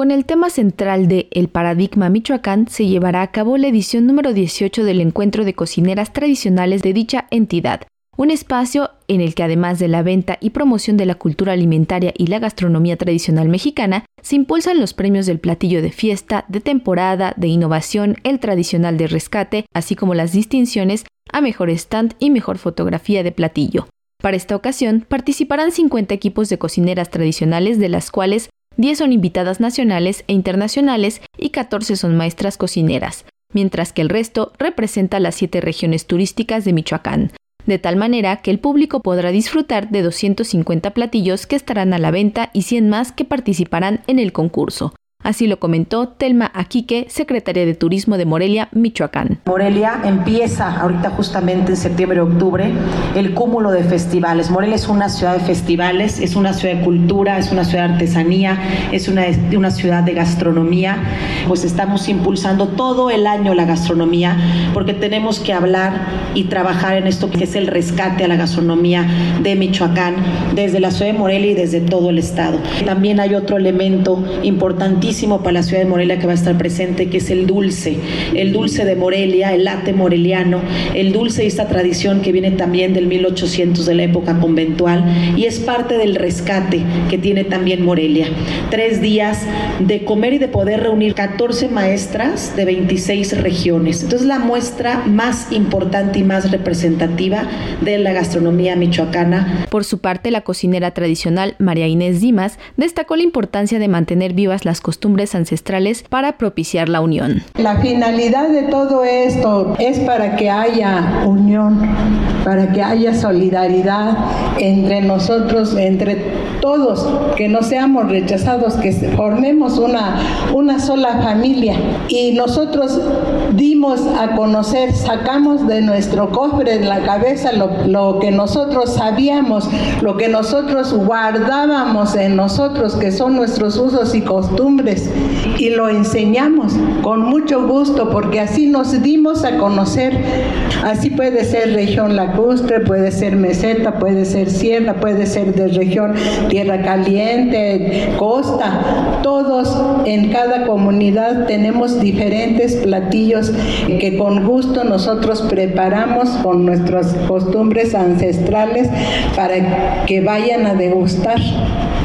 Con el tema central de El Paradigma Michoacán se llevará a cabo la edición número 18 del Encuentro de Cocineras Tradicionales de dicha entidad, un espacio en el que además de la venta y promoción de la cultura alimentaria y la gastronomía tradicional mexicana, se impulsan los premios del platillo de fiesta, de temporada, de innovación, el tradicional de rescate, así como las distinciones a mejor stand y mejor fotografía de platillo. Para esta ocasión participarán 50 equipos de cocineras tradicionales, de las cuales 10 son invitadas nacionales e internacionales y 14 son maestras cocineras, mientras que el resto representa las 7 regiones turísticas de Michoacán de tal manera que el público podrá disfrutar de 250 platillos que estarán a la venta y 100 más que participarán en el concurso. Así lo comentó Telma Aquique, secretaria de Turismo de Morelia, Michoacán. Morelia empieza ahorita justamente en septiembre octubre el cúmulo de festivales. Morelia es una ciudad de festivales, es una ciudad de cultura, es una ciudad de artesanía, es una, una ciudad de gastronomía. Pues estamos impulsando todo el año la gastronomía porque tenemos que hablar y trabajar en esto que es el rescate a la gastronomía de Michoacán desde la ciudad de Morelia y desde todo el estado. También hay otro elemento importantísimo para la ciudad de Morelia que va a estar presente, que es el dulce, el dulce de Morelia, el late moreliano, el dulce y esta tradición que viene también del 1800 de la época conventual y es parte del rescate que tiene también Morelia. Tres días de comer y de poder reunir 14 maestras de 26 regiones. Entonces la muestra más importante y más representativa de la gastronomía michoacana. Por su parte, la cocinera tradicional María Inés Dimas destacó la importancia de mantener vivas las costumbres costumbres ancestrales para propiciar la unión. La finalidad de todo esto es para que haya unión, para que haya solidaridad entre nosotros, entre todos, que no seamos rechazados, que formemos una, una sola familia. Y nosotros dimos a conocer, sacamos de nuestro cofre de la cabeza lo, lo que nosotros sabíamos, lo que nosotros guardábamos en nosotros, que son nuestros usos y costumbres y lo enseñamos con mucho gusto porque así nos dimos a conocer. Así puede ser región puede ser meseta, puede ser sierra, puede ser de región tierra caliente, costa. Todos en cada comunidad tenemos diferentes platillos que con gusto nosotros preparamos con nuestras costumbres ancestrales para que vayan a degustar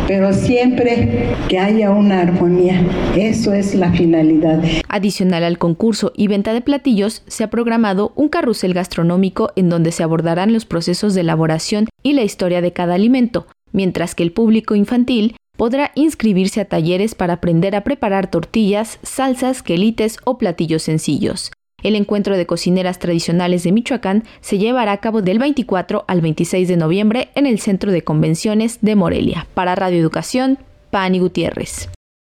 pero siempre que haya una armonía. Eso es la finalidad. Adicional al concurso y venta de platillos, se ha programado un carrusel gastronómico en donde se abordarán los procesos de elaboración y la historia de cada alimento, mientras que el público infantil podrá inscribirse a talleres para aprender a preparar tortillas, salsas, quelites o platillos sencillos. El encuentro de cocineras tradicionales de Michoacán se llevará a cabo del 24 al 26 de noviembre en el Centro de Convenciones de Morelia. Para Radio Educación, Pani Gutiérrez.